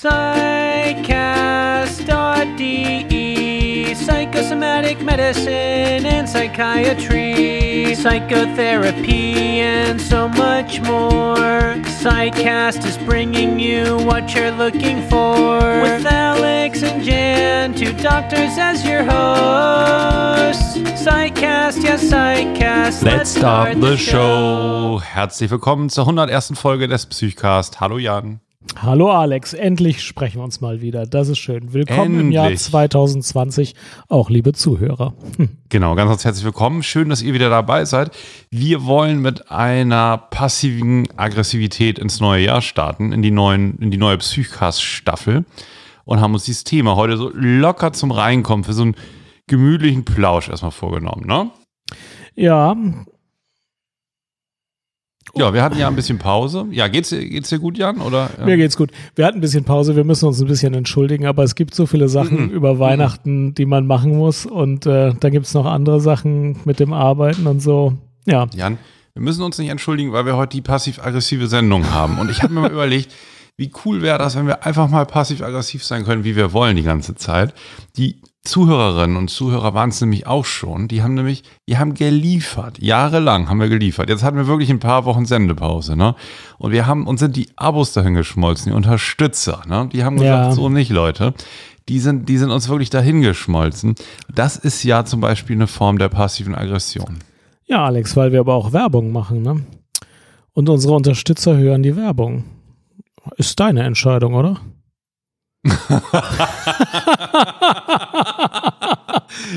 Psychcast.de Psychosomatic medicine and psychiatry, psychotherapy, and so much more. Psychcast is bringing you what you're looking for. With Alex and Jan, two doctors as your hosts. Psychcast, yes, Psychcast. Let's start the show. Herzlich willkommen zur 101. Folge des Psychcast. Hallo Jan. Hallo Alex, endlich sprechen wir uns mal wieder. Das ist schön. Willkommen endlich. im Jahr 2020, auch liebe Zuhörer. Hm. Genau, ganz, ganz herzlich willkommen. Schön, dass ihr wieder dabei seid. Wir wollen mit einer passiven Aggressivität ins neue Jahr starten, in die, neuen, in die neue Psychcast-Staffel und haben uns dieses Thema heute so locker zum Reinkommen für so einen gemütlichen Plausch erstmal vorgenommen, ne? Ja, ja, wir hatten ja ein bisschen Pause. Ja, geht's, geht's dir gut, Jan? Oder, ja. Mir geht's gut. Wir hatten ein bisschen Pause, wir müssen uns ein bisschen entschuldigen, aber es gibt so viele Sachen mhm. über Weihnachten, die man machen muss. Und äh, dann gibt's noch andere Sachen mit dem Arbeiten und so. Ja. Jan, wir müssen uns nicht entschuldigen, weil wir heute die passiv-aggressive Sendung haben. Und ich habe mir mal überlegt, wie cool wäre das, wenn wir einfach mal passiv-aggressiv sein können, wie wir wollen die ganze Zeit. Die Zuhörerinnen und Zuhörer waren es nämlich auch schon. Die haben nämlich, die haben geliefert. Jahrelang haben wir geliefert. Jetzt hatten wir wirklich ein paar Wochen Sendepause, ne? Und wir haben, uns sind die Abos dahin geschmolzen, die Unterstützer, ne? Die haben gesagt, ja. so nicht, Leute. Die sind, die sind uns wirklich dahin geschmolzen. Das ist ja zum Beispiel eine Form der passiven Aggression. Ja, Alex, weil wir aber auch Werbung machen, ne? Und unsere Unterstützer hören die Werbung. Ist deine Entscheidung, oder?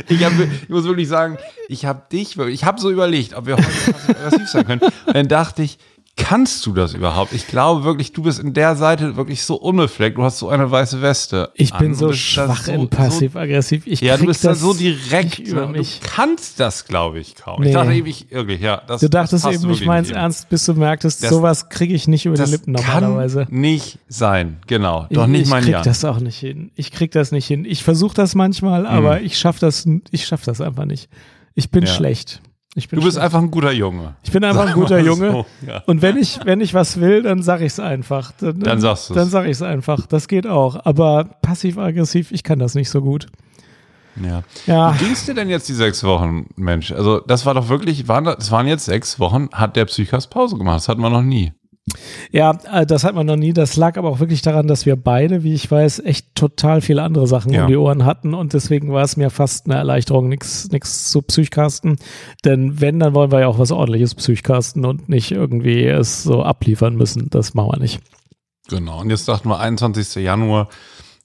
Ich, hab, ich muss wirklich sagen, ich habe dich, ich habe so überlegt, ob wir heute aggressiv sein können. Und dann dachte ich, Kannst du das überhaupt? Ich glaube wirklich, du bist in der Seite wirklich so unbefleckt. Du hast so eine weiße Weste. Ich bin so schwach so, in passiv-aggressiv. Ich ja, du bist da so direkt über mich. Du kannst das, glaube ich, kaum. Nee. Ich dachte eben, ich, wirklich, ja, das, Du dachtest das eben, ich meins ernst, bis du merktest, das, sowas kriege ich nicht über die Lippen normalerweise. Kann nicht sein, genau. Doch ich, nicht mein Ich krieg das auch nicht hin. Ich krieg das nicht hin. Ich versuche das manchmal, aber hm. ich schaffe das, ich schaff das einfach nicht. Ich bin ja. schlecht du bist schlecht. einfach ein guter Junge. Ich bin einfach Sag ein guter Junge. So, ja. Und wenn ich, wenn ich was will, dann sag ich es einfach. Dann, dann sagst du Dann sag ich es einfach. Das geht auch. Aber passiv-aggressiv, ich kann das nicht so gut. Ja. ja. Wie ging es dir denn jetzt die sechs Wochen, Mensch? Also, das war doch wirklich, waren, das waren jetzt sechs Wochen, hat der Psychas Pause gemacht. Das hatten wir noch nie. Ja, äh, das hat man noch nie. Das lag aber auch wirklich daran, dass wir beide, wie ich weiß, echt total viele andere Sachen ja. um die Ohren hatten und deswegen war es mir fast eine Erleichterung, nichts nix zu Psychcasten. Denn wenn, dann wollen wir ja auch was ordentliches Psychcasten und nicht irgendwie es so abliefern müssen. Das machen wir nicht. Genau. Und jetzt dachten wir 21. Januar,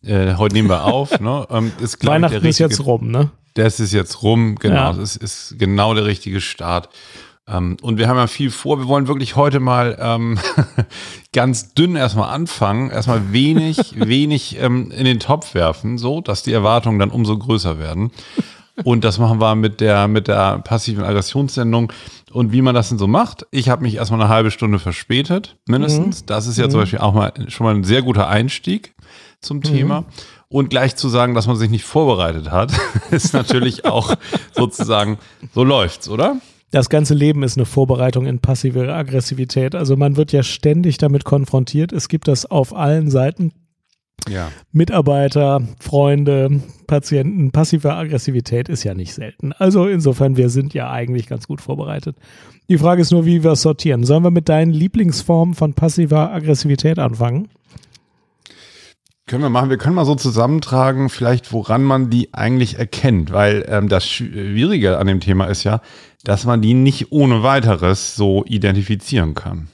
äh, heute nehmen wir auf. ne? ähm, ist, Weihnachten richtige, ist jetzt rum, ne? Das ist jetzt rum, genau. Ja. Das ist, ist genau der richtige Start. Ähm, und wir haben ja viel vor. Wir wollen wirklich heute mal ähm, ganz dünn erstmal anfangen, erstmal wenig, wenig ähm, in den Topf werfen, so dass die Erwartungen dann umso größer werden. Und das machen wir mit der, mit der passiven Aggressionssendung. Und wie man das denn so macht, ich habe mich erstmal eine halbe Stunde verspätet, mindestens. Mhm. Das ist ja mhm. zum Beispiel auch mal schon mal ein sehr guter Einstieg zum Thema. Mhm. Und gleich zu sagen, dass man sich nicht vorbereitet hat, ist natürlich auch sozusagen, so läuft's, oder? Das ganze Leben ist eine Vorbereitung in passive Aggressivität. Also man wird ja ständig damit konfrontiert. Es gibt das auf allen Seiten. Ja. Mitarbeiter, Freunde, Patienten, passive Aggressivität ist ja nicht selten. Also insofern, wir sind ja eigentlich ganz gut vorbereitet. Die Frage ist nur, wie wir es sortieren. Sollen wir mit deinen Lieblingsformen von passiver Aggressivität anfangen? Können wir machen. Wir können mal so zusammentragen, vielleicht woran man die eigentlich erkennt, weil ähm, das Schwierige an dem Thema ist ja, dass man die nicht ohne weiteres so identifizieren kann.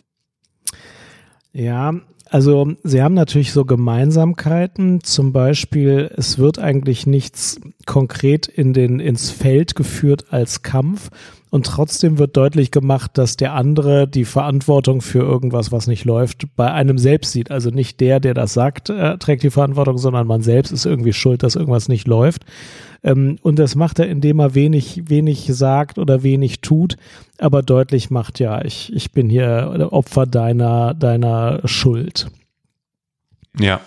Ja, also sie haben natürlich so Gemeinsamkeiten. Zum Beispiel, es wird eigentlich nichts konkret in den, ins Feld geführt als Kampf. Und trotzdem wird deutlich gemacht, dass der andere die Verantwortung für irgendwas, was nicht läuft, bei einem selbst sieht. Also nicht der, der das sagt, äh, trägt die Verantwortung, sondern man selbst ist irgendwie schuld, dass irgendwas nicht läuft. Ähm, und das macht er, indem er wenig, wenig sagt oder wenig tut, aber deutlich macht, ja, ich, ich bin hier Opfer deiner, deiner Schuld. Ja.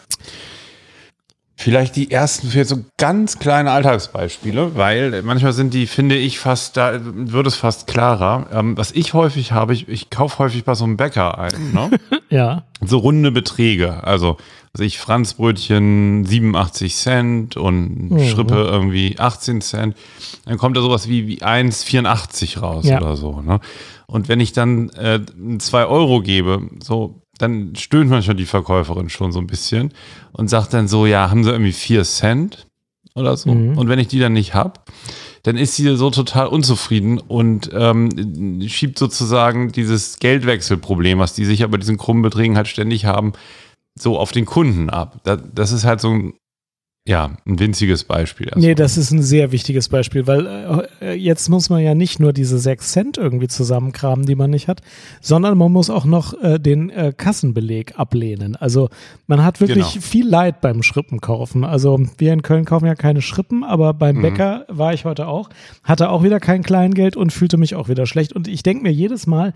Vielleicht die ersten für so ganz kleine Alltagsbeispiele, weil manchmal sind die, finde ich, fast, da wird es fast klarer. Ähm, was ich häufig habe, ich, ich kaufe häufig bei so einem Bäcker ein, ne? ja. So runde Beträge. Also, also ich Franzbrötchen 87 Cent und mhm. Schrippe irgendwie 18 Cent. Dann kommt da sowas wie, wie 1,84 raus ja. oder so, ne? Und wenn ich dann äh, 2 Euro gebe, so dann stöhnt manchmal die Verkäuferin schon so ein bisschen und sagt dann so, ja, haben sie irgendwie vier Cent oder so. Mhm. Und wenn ich die dann nicht habe, dann ist sie so total unzufrieden und ähm, schiebt sozusagen dieses Geldwechselproblem, was die sich aber diesen krummen Beträgen halt ständig haben, so auf den Kunden ab. Das ist halt so ein ja, ein winziges Beispiel. Erstmal. Nee, das ist ein sehr wichtiges Beispiel, weil äh, jetzt muss man ja nicht nur diese sechs Cent irgendwie zusammenkramen, die man nicht hat, sondern man muss auch noch äh, den äh, Kassenbeleg ablehnen. Also man hat wirklich genau. viel Leid beim Schrippenkaufen. Also wir in Köln kaufen ja keine Schrippen, aber beim mhm. Bäcker war ich heute auch, hatte auch wieder kein Kleingeld und fühlte mich auch wieder schlecht. Und ich denke mir jedes Mal,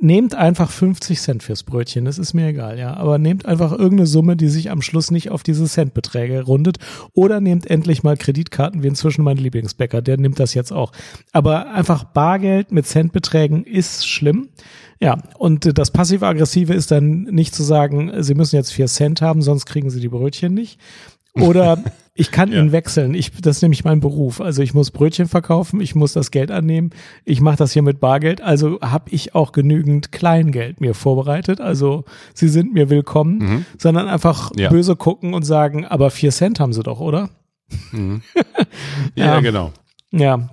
nehmt einfach 50 Cent fürs Brötchen, das ist mir egal, ja. Aber nehmt einfach irgendeine Summe, die sich am Schluss nicht auf diese Centbeträge rundet. Oder nehmt endlich mal Kreditkarten, wie inzwischen mein Lieblingsbäcker, der nimmt das jetzt auch. Aber einfach Bargeld mit Centbeträgen ist schlimm. Ja, und das passiv-aggressive ist dann nicht zu sagen, Sie müssen jetzt vier Cent haben, sonst kriegen Sie die Brötchen nicht. Oder ich kann ja. ihn wechseln. Ich, das ist nämlich mein Beruf. Also ich muss Brötchen verkaufen, ich muss das Geld annehmen. Ich mache das hier mit Bargeld. Also habe ich auch genügend Kleingeld mir vorbereitet. Also sie sind mir willkommen, mhm. sondern einfach ja. böse gucken und sagen, aber vier Cent haben sie doch, oder? Mhm. ja, ja, genau. Ja.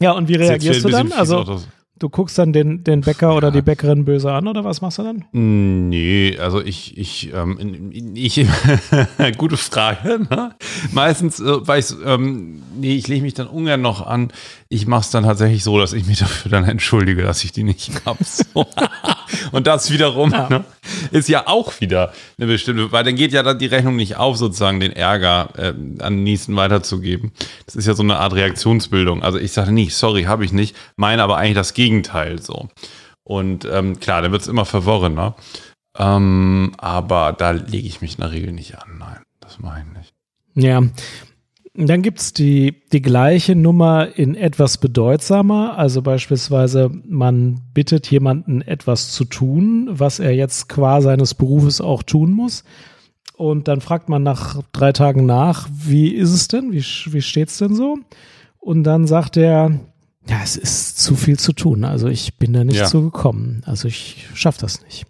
Ja, und wie reagierst du dann? Also Du guckst dann den, den Bäcker oder die Bäckerin böse an oder was machst du dann? Nee, also ich, ich, ähm, ich gute Frage. Ne? Meistens, äh, weil ich, ähm, nee, ich lege mich dann ungern noch an. Ich mache es dann tatsächlich so, dass ich mich dafür dann entschuldige, dass ich die nicht habe. So. Und das wiederum ja. Ne, ist ja auch wieder eine bestimmte, weil dann geht ja dann die Rechnung nicht auf, sozusagen den Ärger äh, an den nächsten weiterzugeben. Das ist ja so eine Art Reaktionsbildung. Also ich sage nicht, sorry, habe ich nicht, meine aber eigentlich das Gegenteil so. Und ähm, klar, dann wird es immer verworrener. Ähm, aber da lege ich mich in der Regel nicht an. Nein, das mache ich nicht. Ja, dann gibt's die, die gleiche Nummer in etwas bedeutsamer. Also beispielsweise, man bittet jemanden etwas zu tun, was er jetzt qua seines Berufes auch tun muss. Und dann fragt man nach drei Tagen nach, wie ist es denn? Wie, wie steht's denn so? Und dann sagt er, ja, es ist zu viel zu tun. Also ich bin da nicht ja. so gekommen. Also ich schaff das nicht.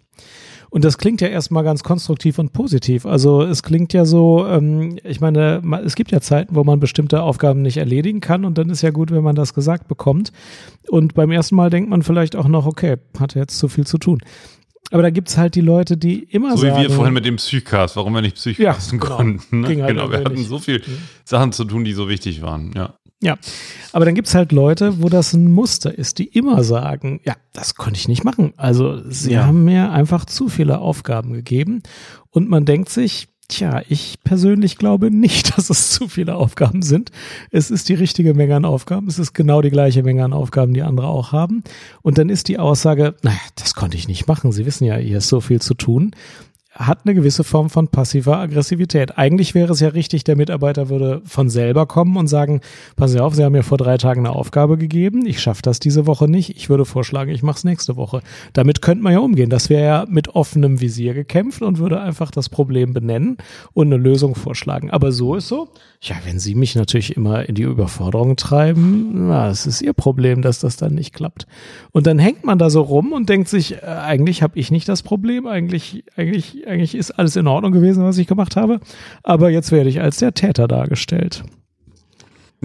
Und das klingt ja erstmal ganz konstruktiv und positiv. Also es klingt ja so, ähm, ich meine, es gibt ja Zeiten, wo man bestimmte Aufgaben nicht erledigen kann und dann ist ja gut, wenn man das gesagt bekommt. Und beim ersten Mal denkt man vielleicht auch noch, okay, hat jetzt zu viel zu tun. Aber da gibt es halt die Leute, die immer so. So wie wir vorhin mit dem Psychcast, warum wir nicht Psychcasten ja, genau. konnten. Ne? Halt genau, wir hatten so viele mhm. Sachen zu tun, die so wichtig waren, ja. Ja, aber dann gibt es halt Leute, wo das ein Muster ist, die immer sagen, ja, das konnte ich nicht machen. Also sie ja. haben mir einfach zu viele Aufgaben gegeben und man denkt sich, tja, ich persönlich glaube nicht, dass es zu viele Aufgaben sind. Es ist die richtige Menge an Aufgaben. Es ist genau die gleiche Menge an Aufgaben, die andere auch haben. Und dann ist die Aussage, naja, das konnte ich nicht machen. Sie wissen ja, hier ist so viel zu tun hat eine gewisse Form von passiver Aggressivität. Eigentlich wäre es ja richtig, der Mitarbeiter würde von selber kommen und sagen, passen Sie auf, Sie haben mir vor drei Tagen eine Aufgabe gegeben, ich schaffe das diese Woche nicht, ich würde vorschlagen, ich mache es nächste Woche. Damit könnte man ja umgehen. Das wäre ja mit offenem Visier gekämpft und würde einfach das Problem benennen und eine Lösung vorschlagen. Aber so ist so, ja, wenn Sie mich natürlich immer in die Überforderung treiben, na, es ist Ihr Problem, dass das dann nicht klappt. Und dann hängt man da so rum und denkt sich, äh, eigentlich habe ich nicht das Problem, eigentlich, eigentlich, eigentlich ist alles in Ordnung gewesen, was ich gemacht habe, aber jetzt werde ich als der Täter dargestellt.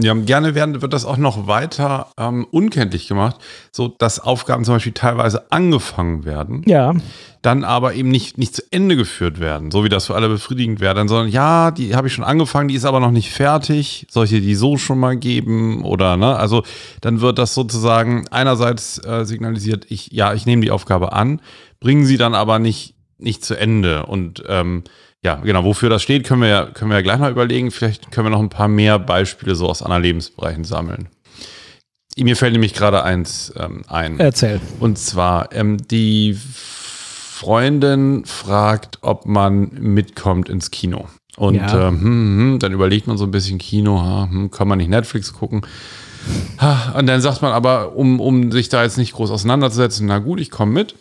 Ja, gerne werden, wird das auch noch weiter ähm, unkenntlich gemacht, so dass Aufgaben zum Beispiel teilweise angefangen werden. Ja. Dann aber eben nicht, nicht zu Ende geführt werden, so wie das für alle befriedigend wäre, sondern ja, die habe ich schon angefangen, die ist aber noch nicht fertig. Solche, die so schon mal geben oder, ne? Also dann wird das sozusagen einerseits äh, signalisiert, ich, ja, ich nehme die Aufgabe an, bringen sie dann aber nicht, nicht zu Ende und, ähm, ja, genau, wofür das steht, können wir ja, können wir ja gleich mal überlegen. Vielleicht können wir noch ein paar mehr Beispiele so aus anderen Lebensbereichen sammeln. Mir fällt nämlich gerade eins ähm, ein. Erzähl. Und zwar, ähm, die Freundin fragt, ob man mitkommt ins Kino. Und ja. ähm, hm, hm, dann überlegt man so ein bisschen Kino, hm, kann man nicht Netflix gucken. Und dann sagt man aber, um, um sich da jetzt nicht groß auseinanderzusetzen, na gut, ich komme mit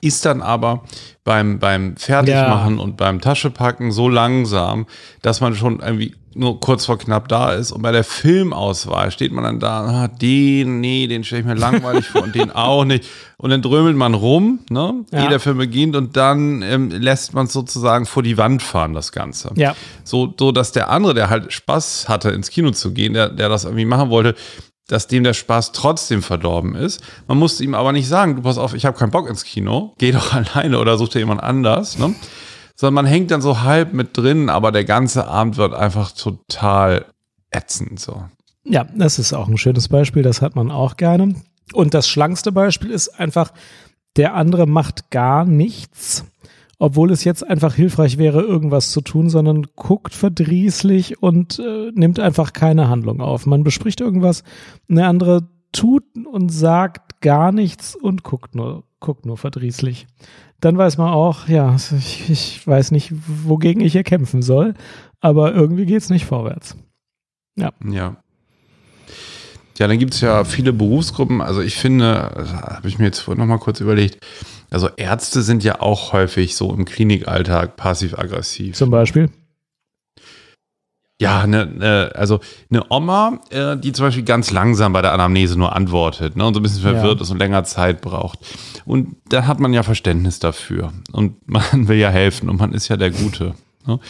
ist dann aber beim, beim Fertigmachen ja. und beim Taschepacken so langsam, dass man schon irgendwie nur kurz vor knapp da ist. Und bei der Filmauswahl steht man dann da, ah, den, nee, den stelle ich mir langweilig vor und den auch nicht. Und dann drömelt man rum, ne, ja. ehe der Film beginnt und dann ähm, lässt man es sozusagen vor die Wand fahren, das Ganze. Ja. So, so, dass der andere, der halt Spaß hatte, ins Kino zu gehen, der, der das irgendwie machen wollte, dass dem der Spaß trotzdem verdorben ist. Man musste ihm aber nicht sagen, du pass auf, ich habe keinen Bock ins Kino, geh doch alleine oder such dir jemand anders, ne? Sondern man hängt dann so halb mit drin, aber der ganze Abend wird einfach total ätzend so. Ja, das ist auch ein schönes Beispiel, das hat man auch gerne. Und das schlankste Beispiel ist einfach, der andere macht gar nichts obwohl es jetzt einfach hilfreich wäre, irgendwas zu tun, sondern guckt verdrießlich und äh, nimmt einfach keine Handlung auf. Man bespricht irgendwas, eine andere tut und sagt gar nichts und guckt nur, guckt nur verdrießlich. Dann weiß man auch, ja, ich, ich weiß nicht, wogegen ich hier kämpfen soll, aber irgendwie geht's nicht vorwärts. Ja. Ja. Ja, dann gibt es ja viele Berufsgruppen. Also ich finde, habe ich mir jetzt vorhin noch mal kurz überlegt, also Ärzte sind ja auch häufig so im Klinikalltag passiv-aggressiv. Zum Beispiel? Ja, ne, ne, also eine Oma, äh, die zum Beispiel ganz langsam bei der Anamnese nur antwortet ne, und so ein bisschen verwirrt ja. ist und länger Zeit braucht. Und da hat man ja Verständnis dafür. Und man will ja helfen und man ist ja der Gute. Ne?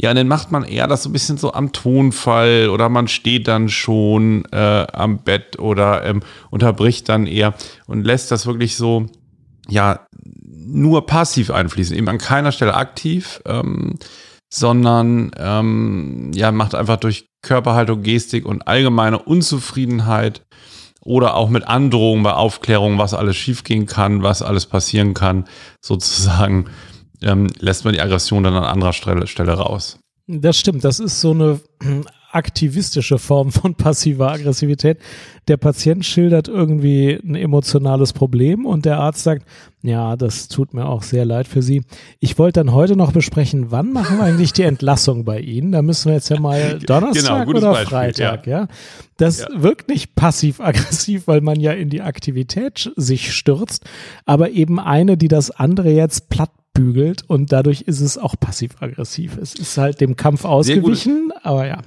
Ja, dann macht man eher das so ein bisschen so am Tonfall oder man steht dann schon äh, am Bett oder ähm, unterbricht dann eher und lässt das wirklich so ja nur passiv einfließen, eben an keiner Stelle aktiv, ähm, sondern ähm, ja macht einfach durch Körperhaltung, Gestik und allgemeine Unzufriedenheit oder auch mit Androhung bei Aufklärung, was alles schiefgehen kann, was alles passieren kann, sozusagen ähm, lässt man die Aggression dann an anderer Stelle, Stelle raus. Das stimmt, das ist so eine aktivistische Form von passiver Aggressivität. Der Patient schildert irgendwie ein emotionales Problem und der Arzt sagt, ja, das tut mir auch sehr leid für Sie. Ich wollte dann heute noch besprechen, wann machen wir eigentlich die Entlassung bei Ihnen? Da müssen wir jetzt ja mal Donnerstag genau, oder Beispiel, Freitag, ja. ja? Das ja. wirkt nicht passiv-aggressiv, weil man ja in die Aktivität sich stürzt, aber eben eine, die das andere jetzt platt bügelt und dadurch ist es auch passiv-aggressiv. Es ist halt dem Kampf ausgewichen, aber ja.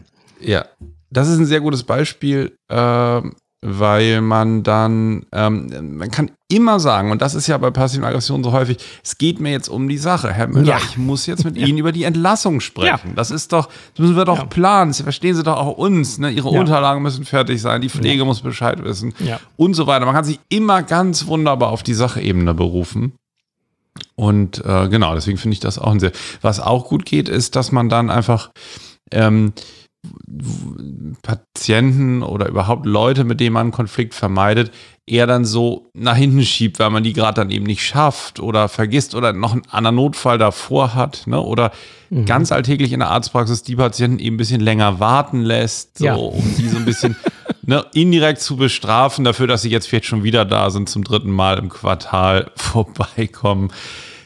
Ja, das ist ein sehr gutes Beispiel, äh, weil man dann, ähm, man kann immer sagen, und das ist ja bei passiven Aggressionen so häufig, es geht mir jetzt um die Sache. Herr Müller, ja. ich muss jetzt mit ja. Ihnen über die Entlassung sprechen. Ja. Das ist doch, das müssen wir doch planen. Sie verstehen Sie doch auch uns. Ne? Ihre Unterlagen müssen fertig sein, die Pflege muss Bescheid wissen und so weiter. Man kann sich immer ganz wunderbar auf die Sachebene berufen. Und äh, genau, deswegen finde ich das auch ein sehr. Was auch gut geht, ist, dass man dann einfach ähm, Patienten oder überhaupt Leute, mit denen man einen Konflikt vermeidet, eher dann so nach hinten schiebt, weil man die gerade dann eben nicht schafft oder vergisst oder noch einen anderen Notfall davor hat, ne? Oder mhm. ganz alltäglich in der Arztpraxis die Patienten eben ein bisschen länger warten lässt, so, ja. um die so ein bisschen ne, indirekt zu bestrafen dafür, dass sie jetzt vielleicht schon wieder da sind, zum dritten Mal im Quartal vorbeikommen.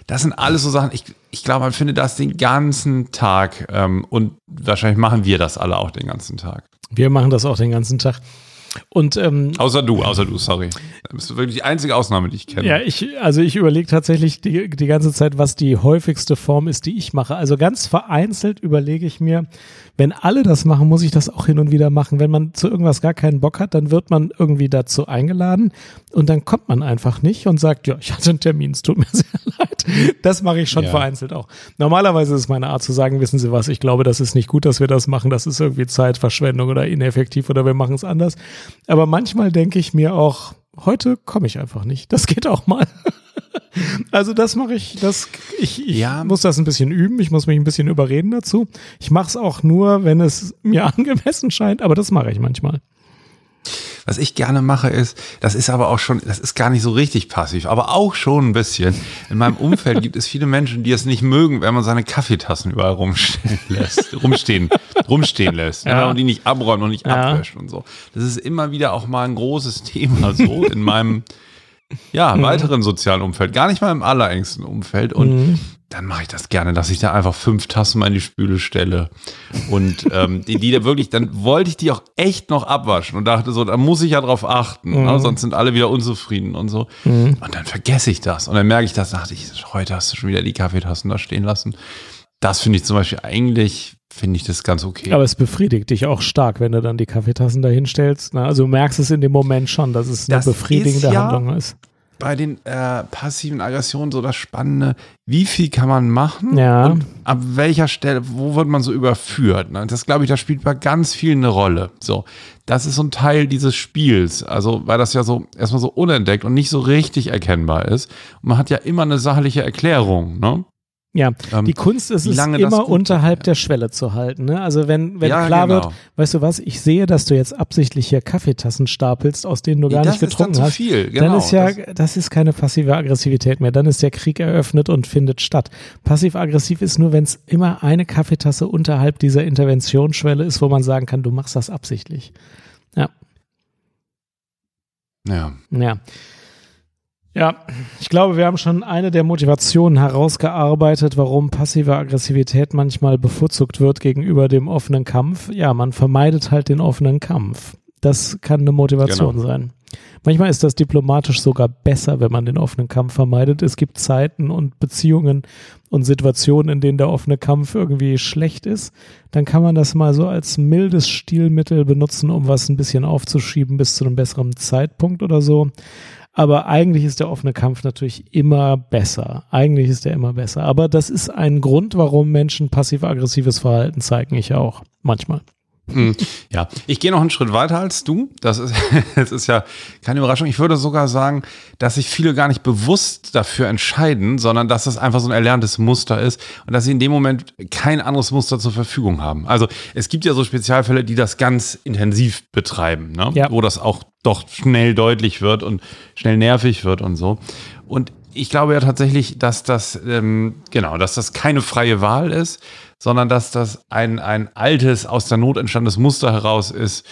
Das sind alles so Sachen, ich, ich glaube, man findet das den ganzen Tag ähm, und wahrscheinlich machen wir das alle auch den ganzen Tag. Wir machen das auch den ganzen Tag. Und, ähm, außer du, außer du, sorry. Das ist wirklich die einzige Ausnahme, die ich kenne. Ja, ich, also ich überlege tatsächlich die, die ganze Zeit, was die häufigste Form ist, die ich mache. Also ganz vereinzelt überlege ich mir, wenn alle das machen, muss ich das auch hin und wieder machen. Wenn man zu irgendwas gar keinen Bock hat, dann wird man irgendwie dazu eingeladen und dann kommt man einfach nicht und sagt, ja, ich hatte einen Termin, es tut mir sehr. Das mache ich schon ja. vereinzelt auch. Normalerweise ist es meine Art zu sagen, wissen Sie was, ich glaube, das ist nicht gut, dass wir das machen, das ist irgendwie Zeitverschwendung oder ineffektiv oder wir machen es anders. Aber manchmal denke ich mir auch, heute komme ich einfach nicht. Das geht auch mal. Also das mache ich, das ich, ich ja. muss das ein bisschen üben, ich muss mich ein bisschen überreden dazu. Ich mache es auch nur, wenn es mir angemessen scheint, aber das mache ich manchmal. Was ich gerne mache ist, das ist aber auch schon, das ist gar nicht so richtig passiv, aber auch schon ein bisschen. In meinem Umfeld gibt es viele Menschen, die es nicht mögen, wenn man seine Kaffeetassen überall rumstehen lässt, rumstehen, rumstehen lässt, ja. Ja, und die nicht abräumen und nicht ja. abwäscht und so. Das ist immer wieder auch mal ein großes Thema so in meinem ja, mhm. weiteren sozialen Umfeld, gar nicht mal im allerengsten Umfeld. Und mhm. dann mache ich das gerne, dass ich da einfach fünf Tassen mal in die Spüle stelle. Und ähm, die, die da wirklich, dann wollte ich die auch echt noch abwaschen und dachte so, da muss ich ja drauf achten, ne? mhm. ne? sonst sind alle wieder unzufrieden und so. Mhm. Und dann vergesse ich das. Und dann merke ich das, dachte ich, heute hast du schon wieder die Kaffeetassen da stehen lassen. Das finde ich zum Beispiel eigentlich, finde ich das ganz okay. Aber es befriedigt dich auch stark, wenn du dann die Kaffeetassen da hinstellst. Ne? Also du merkst es in dem Moment schon, dass es eine das befriedigende ja, Handlung ist bei den äh, passiven Aggressionen so das Spannende, wie viel kann man machen ja. und ab welcher Stelle, wo wird man so überführt. Ne? Das glaube ich, das spielt bei ganz vielen eine Rolle. So, das ist so ein Teil dieses Spiels, also weil das ja so erstmal so unentdeckt und nicht so richtig erkennbar ist. Und man hat ja immer eine sachliche Erklärung. Ne? Ja, ähm, die Kunst ist es immer unterhalb der Schwelle zu halten. Ne? Also wenn, wenn ja, klar genau. wird, weißt du was, ich sehe, dass du jetzt absichtlich hier Kaffeetassen stapelst, aus denen du gar das nicht getrunken hast. Genau, dann ist ja, das, das, ist keine passive Aggressivität mehr. Dann ist der Krieg eröffnet und findet statt. Passiv-aggressiv ist nur, wenn es immer eine Kaffeetasse unterhalb dieser Interventionsschwelle ist, wo man sagen kann, du machst das absichtlich. Ja. Ja. Ja. Ja, ich glaube, wir haben schon eine der Motivationen herausgearbeitet, warum passive Aggressivität manchmal bevorzugt wird gegenüber dem offenen Kampf. Ja, man vermeidet halt den offenen Kampf. Das kann eine Motivation genau. sein. Manchmal ist das diplomatisch sogar besser, wenn man den offenen Kampf vermeidet. Es gibt Zeiten und Beziehungen und Situationen, in denen der offene Kampf irgendwie schlecht ist. Dann kann man das mal so als mildes Stilmittel benutzen, um was ein bisschen aufzuschieben bis zu einem besseren Zeitpunkt oder so. Aber eigentlich ist der offene Kampf natürlich immer besser. Eigentlich ist er immer besser. Aber das ist ein Grund, warum Menschen passiv-aggressives Verhalten zeigen. Ich auch. Manchmal. Hm, ja, ich gehe noch einen Schritt weiter als du. Das ist, das ist ja keine Überraschung. Ich würde sogar sagen, dass sich viele gar nicht bewusst dafür entscheiden, sondern dass das einfach so ein erlerntes Muster ist und dass sie in dem Moment kein anderes Muster zur Verfügung haben. Also es gibt ja so Spezialfälle, die das ganz intensiv betreiben, ne? ja. wo das auch doch schnell deutlich wird und schnell nervig wird und so. Und ich glaube ja tatsächlich, dass das, ähm, genau, dass das keine freie Wahl ist, sondern dass das ein, ein altes, aus der Not entstandenes Muster heraus ist,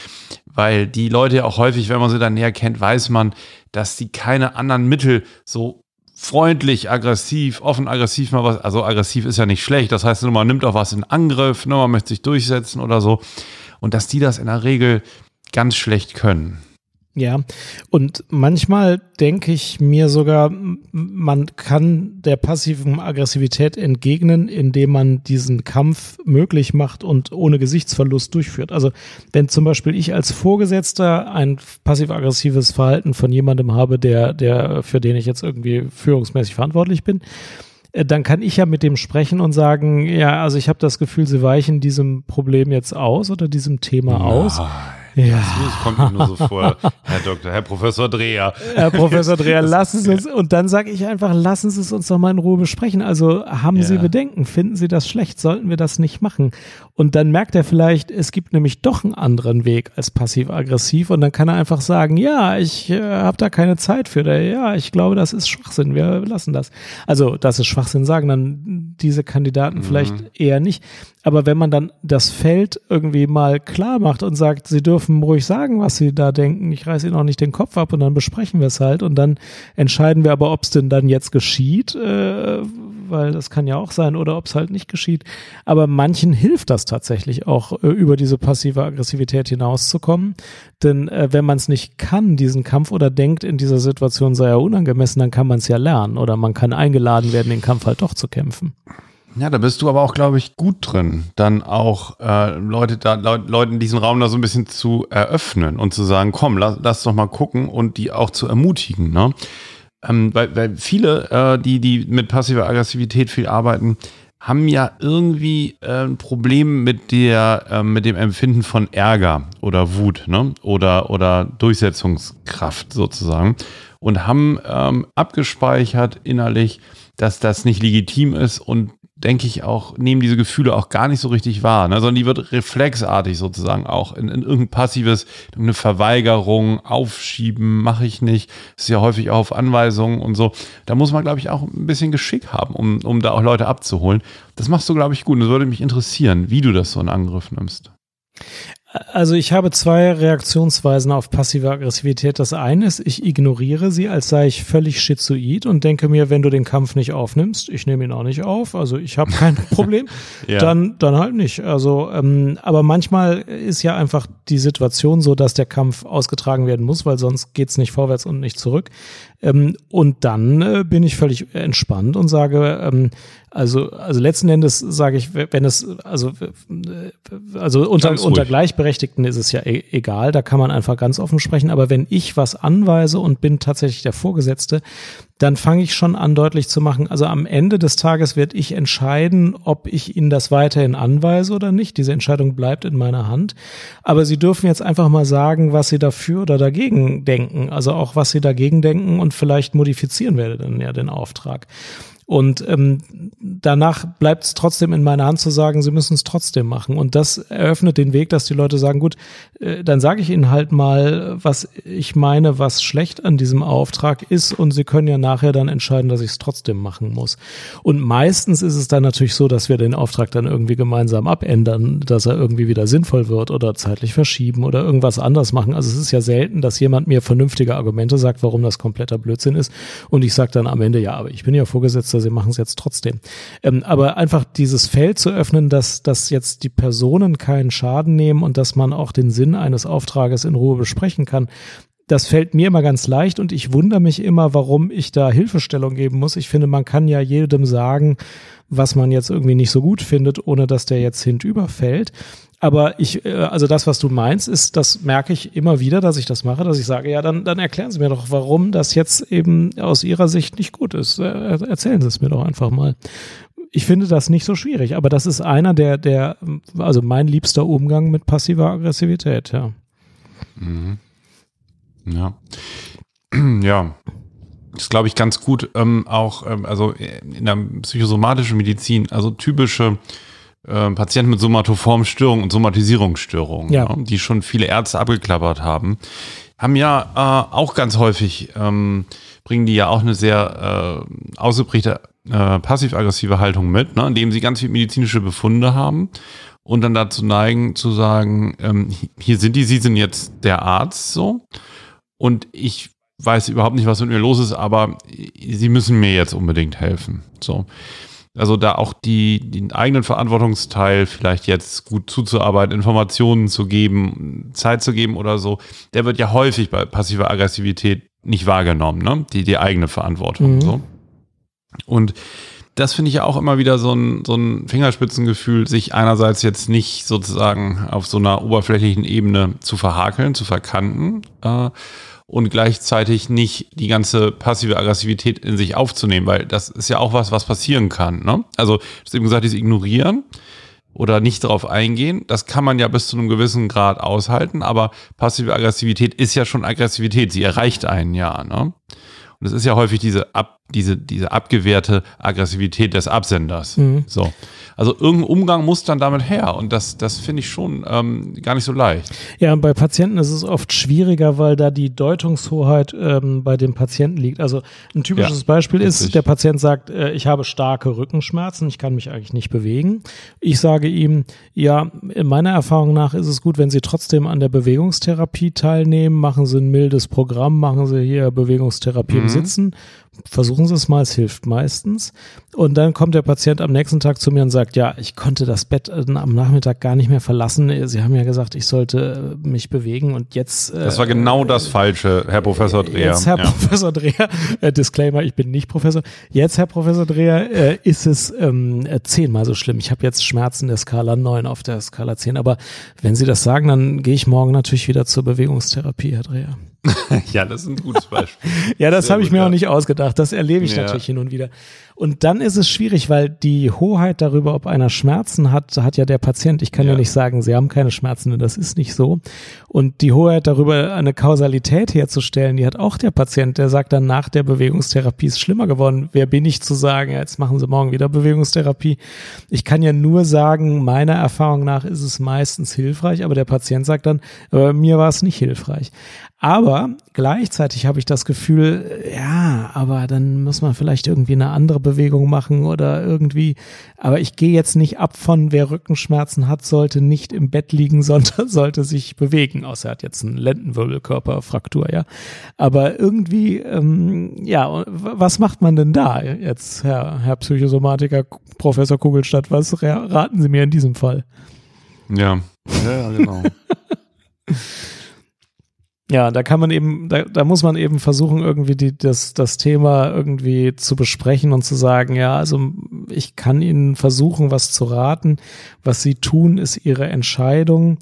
weil die Leute ja auch häufig, wenn man sie dann näher kennt, weiß man, dass sie keine anderen Mittel so freundlich, aggressiv, offen aggressiv mal was, also aggressiv ist ja nicht schlecht, das heißt, man nimmt auch was in Angriff, ne, man möchte sich durchsetzen oder so. Und dass die das in der Regel ganz schlecht können. Ja, und manchmal denke ich mir sogar, man kann der passiven Aggressivität entgegnen, indem man diesen Kampf möglich macht und ohne Gesichtsverlust durchführt. Also wenn zum Beispiel ich als Vorgesetzter ein passiv-aggressives Verhalten von jemandem habe, der, der, für den ich jetzt irgendwie führungsmäßig verantwortlich bin, äh, dann kann ich ja mit dem sprechen und sagen, ja, also ich habe das Gefühl, Sie weichen diesem Problem jetzt aus oder diesem Thema Nein. aus. Ja. Das kommt mir nur so vor, Herr Doktor, Herr Professor Dreher. Herr Professor Dreher, lassen Sie es, und dann sage ich einfach, lassen Sie es uns doch mal in Ruhe besprechen. Also haben ja. Sie Bedenken? Finden Sie das schlecht? Sollten wir das nicht machen? Und dann merkt er vielleicht, es gibt nämlich doch einen anderen Weg als passiv-aggressiv und dann kann er einfach sagen, ja, ich äh, habe da keine Zeit für. Oder, ja, ich glaube, das ist Schwachsinn, wir lassen das. Also, das ist Schwachsinn, sagen dann diese Kandidaten mhm. vielleicht eher nicht. Aber wenn man dann das Feld irgendwie mal klar macht und sagt, sie dürfen ruhig sagen, was sie da denken, ich reiße ihnen auch nicht den Kopf ab und dann besprechen wir es halt und dann entscheiden wir aber, ob es denn dann jetzt geschieht, äh, weil das kann ja auch sein, oder ob es halt nicht geschieht. Aber manchen hilft das tatsächlich auch, äh, über diese passive Aggressivität hinauszukommen. Denn äh, wenn man es nicht kann, diesen Kampf oder denkt, in dieser Situation sei er unangemessen, dann kann man es ja lernen oder man kann eingeladen werden, den Kampf halt doch zu kämpfen. Ja, da bist du aber auch, glaube ich, gut drin, dann auch äh, Leute da, Le Leuten diesen Raum da so ein bisschen zu eröffnen und zu sagen, komm, lass, lass doch mal gucken und die auch zu ermutigen. Ne? Ähm, weil, weil viele, äh, die, die mit passiver Aggressivität viel arbeiten, haben ja irgendwie äh, ein Problem mit der, äh, mit dem Empfinden von Ärger oder Wut, ne? Oder, oder Durchsetzungskraft sozusagen. Und haben ähm, abgespeichert innerlich, dass das nicht legitim ist und denke ich, auch, nehmen diese Gefühle auch gar nicht so richtig wahr, ne? sondern die wird reflexartig sozusagen auch in, in irgendein passives, irgendeine Verweigerung, Aufschieben, mache ich nicht. Ist ja häufig auch auf Anweisungen und so. Da muss man, glaube ich, auch ein bisschen Geschick haben, um, um da auch Leute abzuholen. Das machst du, glaube ich, gut. Und das würde mich interessieren, wie du das so in Angriff nimmst. Also ich habe zwei Reaktionsweisen auf passive Aggressivität. Das eine ist, ich ignoriere sie, als sei ich völlig schizoid und denke mir, wenn du den Kampf nicht aufnimmst, ich nehme ihn auch nicht auf, also ich habe kein Problem, ja. dann, dann halt nicht. Also, ähm, aber manchmal ist ja einfach die Situation so, dass der Kampf ausgetragen werden muss, weil sonst geht's nicht vorwärts und nicht zurück. Ähm, und dann äh, bin ich völlig entspannt und sage, ähm, also, also letzten Endes sage ich, wenn es, also, also unter, unter Gleichberechtigten ist es ja e egal, da kann man einfach ganz offen sprechen. Aber wenn ich was anweise und bin tatsächlich der Vorgesetzte, dann fange ich schon an, deutlich zu machen, also am Ende des Tages werde ich entscheiden, ob ich Ihnen das weiterhin anweise oder nicht. Diese Entscheidung bleibt in meiner Hand. Aber Sie dürfen jetzt einfach mal sagen, was Sie dafür oder dagegen denken. Also auch, was Sie dagegen denken und vielleicht modifizieren werde dann ja den Auftrag. Und ähm, danach bleibt es trotzdem in meiner Hand zu sagen, sie müssen es trotzdem machen. Und das eröffnet den Weg, dass die Leute sagen, gut, äh, dann sage ich ihnen halt mal, was ich meine, was schlecht an diesem Auftrag ist. Und sie können ja nachher dann entscheiden, dass ich es trotzdem machen muss. Und meistens ist es dann natürlich so, dass wir den Auftrag dann irgendwie gemeinsam abändern, dass er irgendwie wieder sinnvoll wird oder zeitlich verschieben oder irgendwas anders machen. Also es ist ja selten, dass jemand mir vernünftige Argumente sagt, warum das kompletter Blödsinn ist. Und ich sage dann am Ende, ja, aber ich bin ja vorgesetzt Besitzer, sie machen es jetzt trotzdem. Ähm, aber einfach dieses Feld zu öffnen, dass, dass jetzt die Personen keinen Schaden nehmen und dass man auch den Sinn eines Auftrages in Ruhe besprechen kann, das fällt mir immer ganz leicht und ich wundere mich immer, warum ich da Hilfestellung geben muss. Ich finde, man kann ja jedem sagen, was man jetzt irgendwie nicht so gut findet, ohne dass der jetzt hintüberfällt. Aber ich, äh, also das, was du meinst, ist, das merke ich immer wieder, dass ich das mache, dass ich sage, ja, dann, dann erklären Sie mir doch, warum das jetzt eben aus Ihrer Sicht nicht gut ist. Äh, erzählen Sie es mir doch einfach mal. Ich finde das nicht so schwierig, aber das ist einer der, der, also mein liebster Umgang mit passiver Aggressivität, ja. Mhm. Ja. Ja. Das ist, glaube ich, ganz gut, ähm, auch, ähm, also in der psychosomatischen Medizin, also typische äh, Patienten mit somatoformen und Somatisierungsstörungen, ja. ja. die schon viele Ärzte abgeklappert haben, haben ja äh, auch ganz häufig, ähm, bringen die ja auch eine sehr äh, ausgeprägte äh, passiv-aggressive Haltung mit, ne, indem sie ganz viele medizinische Befunde haben und dann dazu neigen zu sagen, ähm, hier sind die, sie sind jetzt der Arzt so und ich weiß überhaupt nicht, was mit mir los ist, aber sie müssen mir jetzt unbedingt helfen. So. Also da auch die, den eigenen Verantwortungsteil vielleicht jetzt gut zuzuarbeiten, Informationen zu geben, Zeit zu geben oder so, der wird ja häufig bei passiver Aggressivität nicht wahrgenommen, ne? Die, die eigene Verantwortung. Mhm. So. Und das finde ich ja auch immer wieder so ein, so ein Fingerspitzengefühl, sich einerseits jetzt nicht sozusagen auf so einer oberflächlichen Ebene zu verhakeln, zu verkanten, äh, und gleichzeitig nicht die ganze passive Aggressivität in sich aufzunehmen, weil das ist ja auch was, was passieren kann. Ne? Also, du hast eben gesagt, dieses Ignorieren oder nicht darauf eingehen, das kann man ja bis zu einem gewissen Grad aushalten, aber passive Aggressivität ist ja schon Aggressivität, sie erreicht einen ja. Ne? Und es ist ja häufig diese, ab, diese, diese abgewehrte Aggressivität des Absenders. Mhm. So. Also irgendein Umgang muss dann damit her und das, das finde ich schon ähm, gar nicht so leicht. Ja, bei Patienten ist es oft schwieriger, weil da die Deutungshoheit ähm, bei dem Patienten liegt. Also ein typisches ja, Beispiel ist, der Patient sagt, äh, ich habe starke Rückenschmerzen, ich kann mich eigentlich nicht bewegen. Ich sage ihm, ja, in meiner Erfahrung nach ist es gut, wenn Sie trotzdem an der Bewegungstherapie teilnehmen, machen Sie ein mildes Programm, machen Sie hier Bewegungstherapie mhm. Im Sitzen versuchen Sie es mal, es hilft meistens. Und dann kommt der Patient am nächsten Tag zu mir und sagt, ja, ich konnte das Bett äh, am Nachmittag gar nicht mehr verlassen. Sie haben ja gesagt, ich sollte äh, mich bewegen und jetzt. Äh, das war genau das Falsche, Herr Professor Dreher. Jetzt, Herr ja. Professor Dreher, äh, Disclaimer, ich bin nicht Professor. Jetzt, Herr Professor Dreher, äh, ist es ähm, zehnmal so schlimm. Ich habe jetzt Schmerzen der Skala 9 auf der Skala 10. Aber wenn Sie das sagen, dann gehe ich morgen natürlich wieder zur Bewegungstherapie, Herr Dreher. ja, das ist ein gutes Beispiel. ja, das habe ich mir auch nicht ausgedacht. Das erlebe ich ja. natürlich hin und wieder. Und dann ist es schwierig, weil die Hoheit darüber, ob einer Schmerzen hat, hat ja der Patient. Ich kann ja, ja nicht sagen, sie haben keine Schmerzen, das ist nicht so. Und die Hoheit darüber, eine Kausalität herzustellen, die hat auch der Patient. Der sagt dann nach der Bewegungstherapie ist schlimmer geworden. Wer bin ich zu sagen, jetzt machen Sie morgen wieder Bewegungstherapie? Ich kann ja nur sagen, meiner Erfahrung nach ist es meistens hilfreich, aber der Patient sagt dann, aber mir war es nicht hilfreich. Aber gleichzeitig habe ich das Gefühl, ja, aber dann muss man vielleicht irgendwie eine andere Bewegung machen oder irgendwie. Aber ich gehe jetzt nicht ab von, wer Rückenschmerzen hat, sollte nicht im Bett liegen, sondern sollte sich bewegen. Außer er hat jetzt einen Lendenwirbelkörperfraktur, ja. Aber irgendwie, ähm, ja, was macht man denn da jetzt, Herr, Herr Psychosomatiker, Professor Kugelstadt? Was raten Sie mir in diesem Fall? Ja, ja, genau. Ja, da kann man eben, da, da muss man eben versuchen, irgendwie die, das, das Thema irgendwie zu besprechen und zu sagen, ja, also ich kann Ihnen versuchen, was zu raten. Was Sie tun, ist Ihre Entscheidung.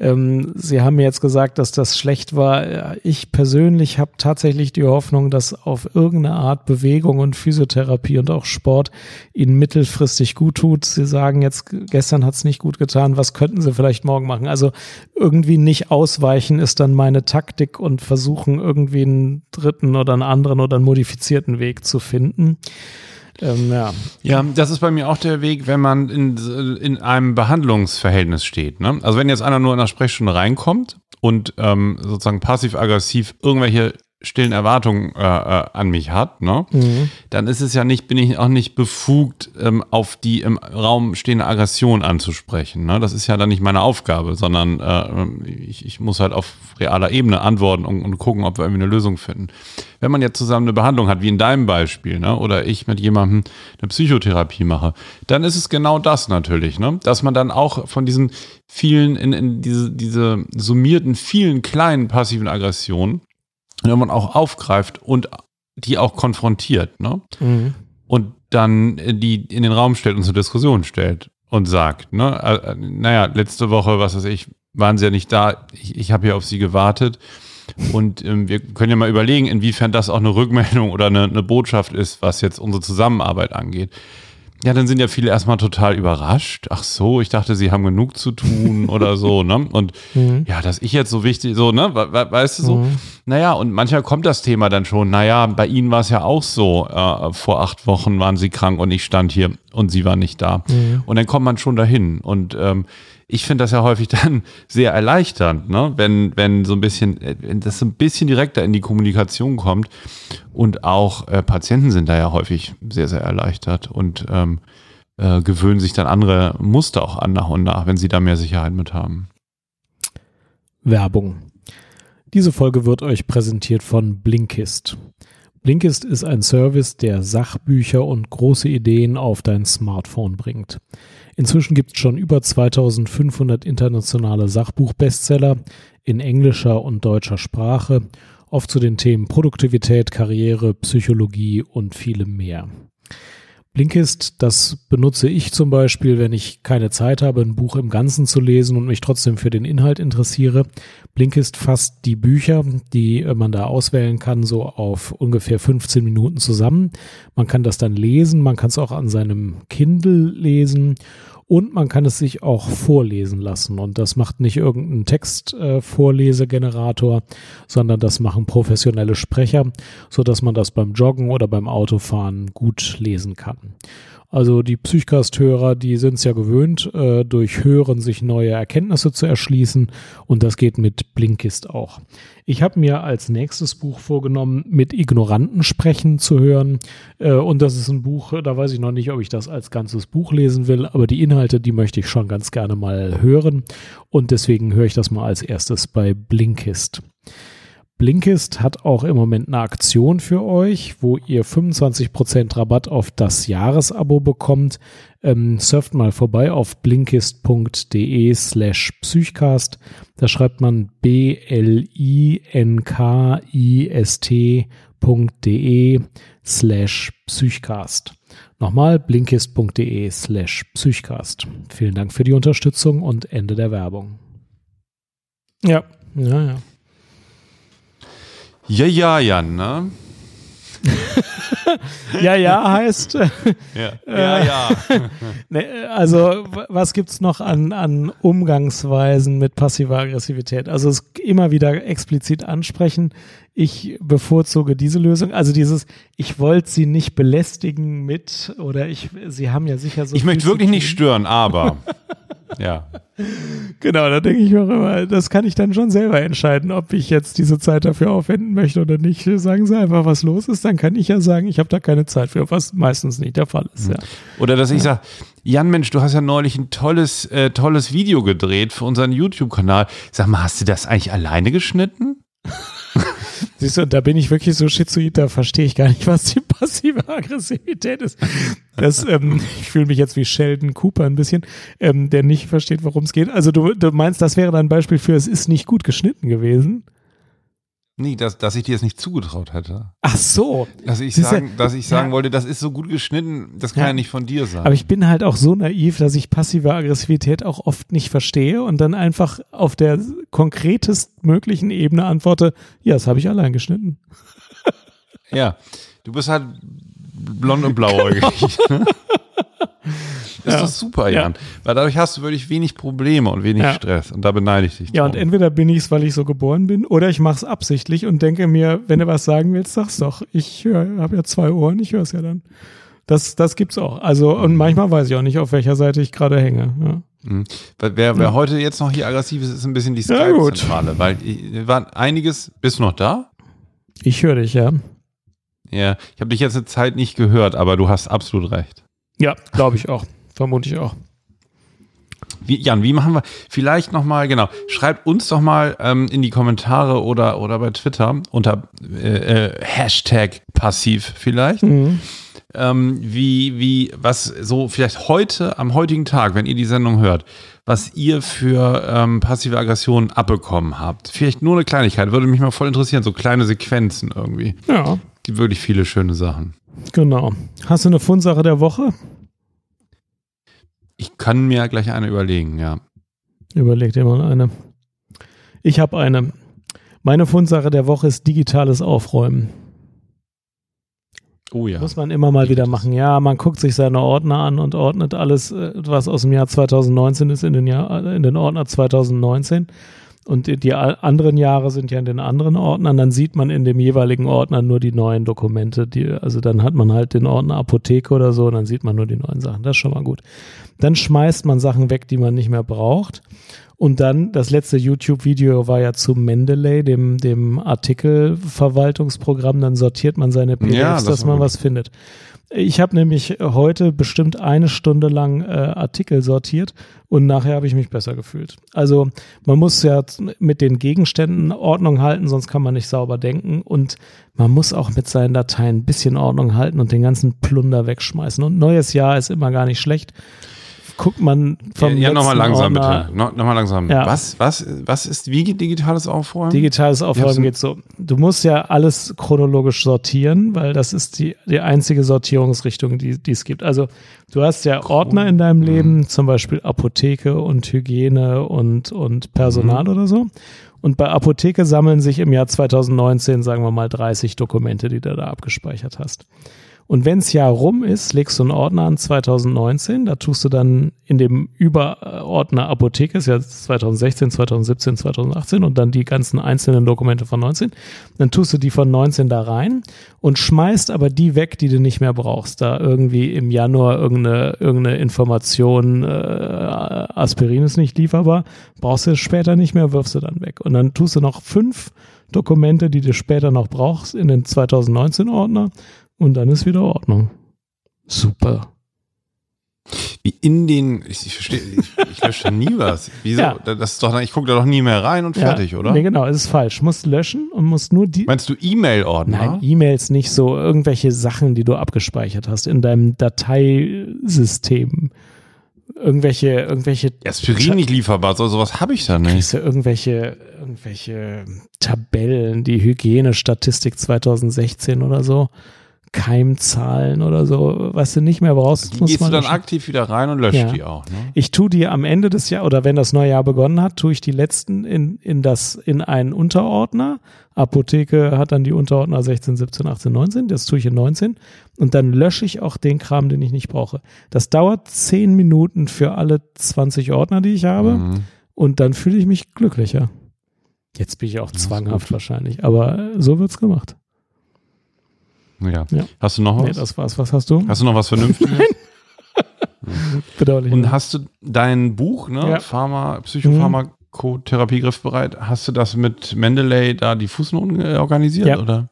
Ähm, Sie haben mir jetzt gesagt, dass das schlecht war. Ich persönlich habe tatsächlich die Hoffnung, dass auf irgendeine Art Bewegung und Physiotherapie und auch Sport Ihnen mittelfristig gut tut. Sie sagen jetzt, gestern hat es nicht gut getan. Was könnten Sie vielleicht morgen machen? Also irgendwie nicht ausweichen ist dann meine Taktik und versuchen irgendwie einen dritten oder einen anderen oder einen modifizierten Weg zu finden. Ähm, ja. ja, das ist bei mir auch der Weg, wenn man in, in einem Behandlungsverhältnis steht. Ne? Also wenn jetzt einer nur in der Sprechstunde reinkommt und ähm, sozusagen passiv-aggressiv irgendwelche stillen Erwartungen äh, äh, an mich hat, ne, mhm. dann ist es ja nicht, bin ich auch nicht befugt, ähm, auf die im Raum stehende Aggression anzusprechen. Ne? Das ist ja dann nicht meine Aufgabe, sondern äh, ich, ich muss halt auf realer Ebene antworten und, und gucken, ob wir irgendwie eine Lösung finden. Wenn man jetzt zusammen eine Behandlung hat, wie in deinem Beispiel, ne, oder ich mit jemandem eine Psychotherapie mache, dann ist es genau das natürlich, ne, dass man dann auch von diesen vielen, in, in diese, diese summierten, vielen kleinen passiven Aggressionen wenn man auch aufgreift und die auch konfrontiert, ne? Mhm. Und dann die in den Raum stellt und zur Diskussion stellt und sagt, ne, äh, naja, letzte Woche, was weiß ich, waren sie ja nicht da, ich, ich habe hier auf sie gewartet. Und ähm, wir können ja mal überlegen, inwiefern das auch eine Rückmeldung oder eine, eine Botschaft ist, was jetzt unsere Zusammenarbeit angeht. Ja, dann sind ja viele erstmal total überrascht. Ach so, ich dachte, sie haben genug zu tun oder so, ne? Und mhm. ja, dass ich jetzt so wichtig, so, ne? weißt du so? Mhm. Naja, und manchmal kommt das Thema dann schon, naja, bei Ihnen war es ja auch so, äh, vor acht Wochen waren Sie krank und ich stand hier und Sie waren nicht da. Mhm. Und dann kommt man schon dahin. Und ähm, ich finde das ja häufig dann sehr erleichternd, ne? wenn, wenn so ein bisschen, wenn das so ein bisschen direkter in die Kommunikation kommt. Und auch äh, Patienten sind da ja häufig sehr, sehr erleichtert und ähm, äh, gewöhnen sich dann andere Muster auch an nach und nach, wenn sie da mehr Sicherheit mit haben. Werbung. Diese Folge wird euch präsentiert von Blinkist. Blinkist ist ein Service, der Sachbücher und große Ideen auf dein Smartphone bringt. Inzwischen gibt es schon über 2500 internationale Sachbuchbestseller in englischer und deutscher Sprache, oft zu den Themen Produktivität, Karriere, Psychologie und vielem mehr. Blinkist, das benutze ich zum Beispiel, wenn ich keine Zeit habe, ein Buch im Ganzen zu lesen und mich trotzdem für den Inhalt interessiere. Blinkist fasst die Bücher, die man da auswählen kann, so auf ungefähr 15 Minuten zusammen. Man kann das dann lesen, man kann es auch an seinem Kindle lesen und man kann es sich auch vorlesen lassen. Und das macht nicht irgendein Textvorlesegenerator, äh, sondern das machen professionelle Sprecher, so dass man das beim Joggen oder beim Autofahren gut lesen kann. Also die Psychcast-Hörer, die sind es ja gewöhnt, äh, durch Hören sich neue Erkenntnisse zu erschließen und das geht mit Blinkist auch. Ich habe mir als nächstes Buch vorgenommen, mit Ignoranten sprechen zu hören äh, und das ist ein Buch, da weiß ich noch nicht, ob ich das als ganzes Buch lesen will, aber die Inhalte, die möchte ich schon ganz gerne mal hören und deswegen höre ich das mal als erstes bei Blinkist. Blinkist hat auch im Moment eine Aktion für euch, wo ihr 25% Rabatt auf das Jahresabo bekommt. Ähm, surft mal vorbei auf blinkist.de slash psychcast. Da schreibt man b-l-i-n-k-i-s-t.de slash psychcast. Nochmal blinkist.de slash psychcast. Vielen Dank für die Unterstützung und Ende der Werbung. Ja, ja, ja. Ja, ja, Jan, ne? ja, ja heißt. ja, ja. ja. ne, also, was gibt es noch an, an Umgangsweisen mit passiver Aggressivität? Also, es immer wieder explizit ansprechen. Ich bevorzuge diese Lösung. Also, dieses, ich wollte sie nicht belästigen mit, oder ich, sie haben ja sicher so. Ich möchte wirklich nicht stören, aber. Ja. Genau, da denke ich mir auch immer, das kann ich dann schon selber entscheiden, ob ich jetzt diese Zeit dafür aufwenden möchte oder nicht. Sagen Sie einfach, was los ist, dann kann ich ja sagen, ich habe da keine Zeit für, was meistens nicht der Fall ist. Ja. Oder dass ich sage, Jan, Mensch, du hast ja neulich ein tolles, äh, tolles Video gedreht für unseren YouTube-Kanal. Sag mal, hast du das eigentlich alleine geschnitten? Siehst du, da bin ich wirklich so schizoid, da verstehe ich gar nicht, was die passive Aggressivität ist. Das, ähm, ich fühle mich jetzt wie Sheldon Cooper ein bisschen, ähm, der nicht versteht, worum es geht. Also du, du meinst, das wäre dann ein Beispiel für, es ist nicht gut geschnitten gewesen? Nee, dass, dass ich dir es nicht zugetraut hätte. Ach so. Dass ich sagen, dass ich sagen ja. wollte, das ist so gut geschnitten, das kann ja. ja. nicht von dir sein. Aber ich bin halt auch so naiv, dass ich passive Aggressivität auch oft nicht verstehe und dann einfach auf der konkretest möglichen Ebene antworte, ja, das habe ich allein geschnitten. Ja, du bist halt blond und blauäugig. Genau. Das ist doch super, Jan. Ja. Weil dadurch hast du wirklich wenig Probleme und wenig ja. Stress. Und da beneide ich dich. Ja, und entweder bin ich es, weil ich so geboren bin, oder ich mache es absichtlich und denke mir, wenn du was sagen willst, sag's doch. Ich habe ja zwei Ohren, ich höre es ja dann. Das, das gibt's auch. Also, und manchmal weiß ich auch nicht, auf welcher Seite ich gerade hänge. Ja. Mhm. Wer, wer heute jetzt noch hier aggressiv ist, ist ein bisschen die Skype-Zentrale, weil war einiges. Bist du noch da? Ich höre dich, ja. Ja, ich habe dich jetzt eine Zeit nicht gehört, aber du hast absolut recht. Ja, glaube ich auch. Vermute ich auch. Wie, Jan, wie machen wir? Vielleicht nochmal, genau, schreibt uns doch mal ähm, in die Kommentare oder, oder bei Twitter unter äh, äh, Hashtag passiv vielleicht. Mhm. Ähm, wie, wie, was so vielleicht heute, am heutigen Tag, wenn ihr die Sendung hört, was ihr für ähm, passive Aggressionen abbekommen habt. Vielleicht nur eine Kleinigkeit, würde mich mal voll interessieren, so kleine Sequenzen irgendwie. Ja. Wirklich viele schöne Sachen. Genau. Hast du eine Fundsache der Woche? Ich kann mir gleich eine überlegen, ja. Überleg dir mal eine. Ich habe eine. Meine Fundsache der Woche ist digitales Aufräumen. Oh ja. Muss man immer mal wieder machen. Ja, man guckt sich seine Ordner an und ordnet alles, äh, was aus dem Jahr 2019 ist, in den, Jahr, in den Ordner 2019 und die anderen Jahre sind ja in den anderen Ordnern, dann sieht man in dem jeweiligen Ordner nur die neuen Dokumente. Die, also dann hat man halt den Ordner Apotheke oder so und dann sieht man nur die neuen Sachen. Das ist schon mal gut. Dann schmeißt man Sachen weg, die man nicht mehr braucht. Und dann, das letzte YouTube-Video war ja zu Mendeley, dem, dem Artikelverwaltungsprogramm. Dann sortiert man seine PDFs, ja, das dass man gut. was findet. Ich habe nämlich heute bestimmt eine Stunde lang äh, Artikel sortiert und nachher habe ich mich besser gefühlt. Also man muss ja mit den Gegenständen Ordnung halten, sonst kann man nicht sauber denken und man muss auch mit seinen Dateien ein bisschen Ordnung halten und den ganzen Plunder wegschmeißen. Und neues Jahr ist immer gar nicht schlecht guckt man vom Ja, ja nochmal langsam Ordner. bitte. No, nochmal langsam. Ja. Was, was, was ist wie digitales Aufräumen? Digitales Aufräumen geht so. Du musst ja alles chronologisch sortieren, weil das ist die, die einzige Sortierungsrichtung, die, die es gibt. Also du hast ja Ordner in deinem Leben, mhm. zum Beispiel Apotheke und Hygiene und, und Personal mhm. oder so. Und bei Apotheke sammeln sich im Jahr 2019, sagen wir mal, 30 Dokumente, die du da abgespeichert hast. Und wenns Jahr rum ist, legst du einen Ordner an 2019, da tust du dann in dem Überordner Apotheke, ist ja 2016, 2017, 2018 und dann die ganzen einzelnen Dokumente von 19, dann tust du die von 19 da rein und schmeißt aber die weg, die du nicht mehr brauchst. Da irgendwie im Januar irgendeine, irgendeine Information, äh, Aspirin ist nicht lieferbar, brauchst du es später nicht mehr, wirfst du dann weg. Und dann tust du noch fünf Dokumente, die du später noch brauchst, in den 2019 Ordner und dann ist wieder Ordnung. Super. Wie in den, ich, ich verstehe, ich, ich lösche da nie was. Wieso? Ja. Das ist doch, ich gucke da doch nie mehr rein und fertig, ja, oder? Nee, genau, es ist falsch. Musst löschen und musst nur die. Meinst du E-Mail-Ordner? Nein, E-Mails nicht so, irgendwelche Sachen, die du abgespeichert hast in deinem Dateisystem. Irgendwelche, irgendwelche. Aspirin nicht lieferbar, so sowas habe ich da nicht. Kriegst du irgendwelche, irgendwelche Tabellen, die Hygienestatistik 2016 oder so. Keimzahlen oder so, was du nicht mehr brauchst. Die gehst du dann löschen. aktiv wieder rein und löscht ja. die auch. Ne? Ich tue die am Ende des Jahres oder wenn das neue Jahr begonnen hat, tue ich die letzten in, in das in einen Unterordner. Apotheke hat dann die Unterordner 16, 17, 18, 19. Das tue ich in 19 und dann lösche ich auch den Kram, den ich nicht brauche. Das dauert 10 Minuten für alle 20 Ordner, die ich habe mhm. und dann fühle ich mich glücklicher. Jetzt bin ich auch zwanghaft wahrscheinlich, aber so wird's gemacht. Ja. ja. Hast du noch was? Nee, das war's. Was hast du? Hast du noch was Vernünftiges? Bedauerlich. Und hast du dein Buch, ne? Ja. Pharma, Psychopharmakotherapie griffbereit, hast du das mit Mendeley da die Fußnoten äh, organisiert, Ja. oder?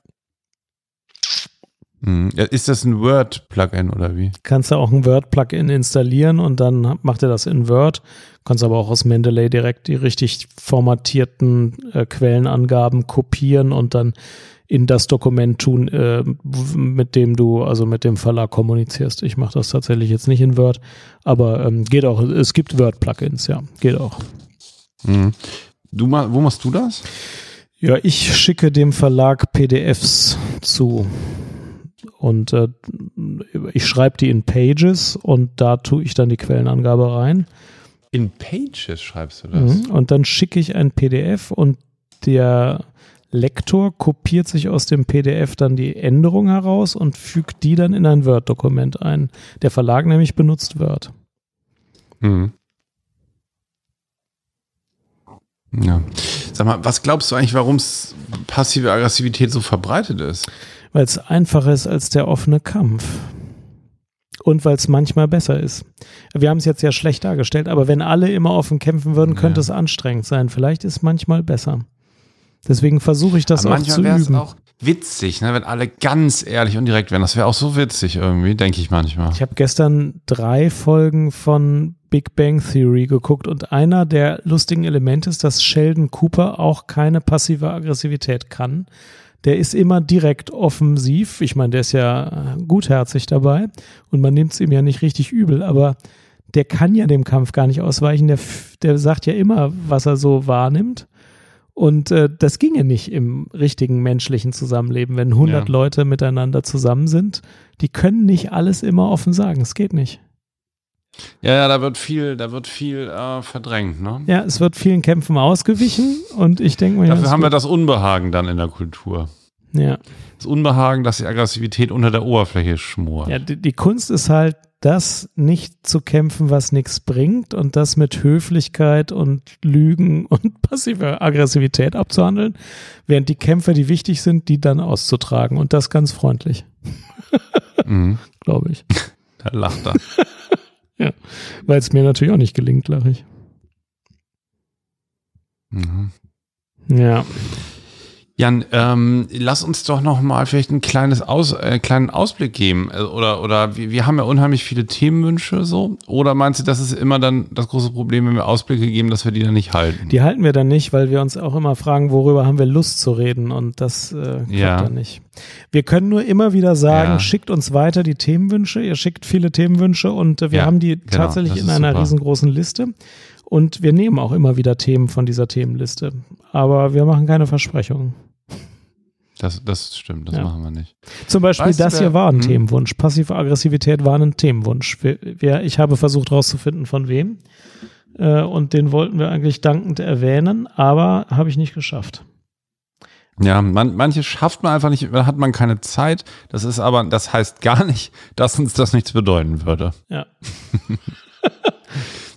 Hm. Ja, Ist das ein Word-Plugin oder wie? kannst du auch ein Word-Plugin installieren und dann macht er das in Word. Kannst aber auch aus Mendeley direkt die richtig formatierten äh, Quellenangaben kopieren und dann in das Dokument tun, äh, mit dem du, also mit dem Verlag kommunizierst. Ich mache das tatsächlich jetzt nicht in Word, aber ähm, geht auch. Es gibt Word-Plugins, ja, geht auch. Hm. Du, wo machst du das? Ja, ich schicke dem Verlag PDFs zu. Und äh, ich schreibe die in Pages und da tue ich dann die Quellenangabe rein. In Pages schreibst du das. Mhm. Und dann schicke ich ein PDF und der Lektor kopiert sich aus dem PDF dann die Änderung heraus und fügt die dann in ein Word-Dokument ein. Der Verlag nämlich benutzt Word. Mhm. Ja. Sag mal, was glaubst du eigentlich, warum passive Aggressivität so verbreitet ist? Weil es einfacher ist als der offene Kampf. Und weil es manchmal besser ist. Wir haben es jetzt ja schlecht dargestellt, aber wenn alle immer offen kämpfen würden, könnte Ja. es anstrengend sein. Vielleicht ist manchmal besser. Deswegen versuche ich das Aber auch zu manchmal wäre es üben. auch witzig, ne, wenn alle ganz ehrlich und direkt wären. Das wäre auch so witzig irgendwie, denke ich manchmal. Ich habe gestern drei Folgen von Big Bang Theory geguckt und einer der lustigen Elemente ist, dass Sheldon Cooper auch keine passive Aggressivität kann. Der ist immer direkt offensiv. Ich meine, der ist ja gutherzig dabei und man nimmt es ihm ja nicht richtig übel, aber der kann ja dem Kampf gar nicht ausweichen. Der, der sagt ja immer, was er so wahrnimmt. Und äh, das ginge nicht im richtigen menschlichen Zusammenleben, wenn 100 Ja. Leute miteinander zusammen sind. Die können nicht alles immer offen sagen. Es geht nicht. Ja, ja, da wird viel, da wird viel äh, verdrängt, ne? Ja, es wird vielen Kämpfen ausgewichen und ich denke mir, ja, Dafür ist haben wir gut. das Unbehagen dann in der Kultur. Ja, Das Unbehagen, dass die Aggressivität unter der Oberfläche schmort. ja die, die Kunst ist halt, das nicht zu kämpfen, was nichts bringt und das mit Höflichkeit und Lügen und passiver Aggressivität abzuhandeln, während die Kämpfe, die wichtig sind, die dann auszutragen und das ganz freundlich, Mhm. glaube ich. Da lacht er. Weil es mir natürlich auch nicht gelingt, lache ich. Mhm. Ja. Jan, ähm, lass uns doch noch mal vielleicht ein kleines Aus, äh, kleinen Ausblick geben. Äh, Oder, oder wir, wir haben ja unheimlich viele Themenwünsche so. Oder meinst du, das ist immer dann das große Problem, wenn wir Ausblicke geben, dass wir die dann nicht halten? Die halten wir dann nicht, weil wir uns auch immer fragen, worüber haben wir Lust zu reden und das äh, klappt Ja. dann nicht. Wir können nur immer wieder sagen, Ja. schickt uns weiter die Themenwünsche. Ihr schickt viele Themenwünsche und äh, wir Ja, haben die genau, tatsächlich in einer super. riesengroßen Liste und wir nehmen auch immer wieder Themen von dieser Themenliste. Aber wir machen keine Versprechungen. Das, das stimmt, das Ja. machen wir nicht. Zum Beispiel, Weißt du, das wer- hier war ein hm? Themenwunsch. Passive Aggressivität war ein Themenwunsch. Wir, wir, ich habe versucht herauszufinden, von wem. Äh, und den wollten wir eigentlich dankend erwähnen, aber habe ich nicht geschafft. Ja, man, manche schafft man einfach nicht, da hat man keine Zeit. Das ist aber, das heißt gar nicht, dass uns das nichts bedeuten würde. Ja.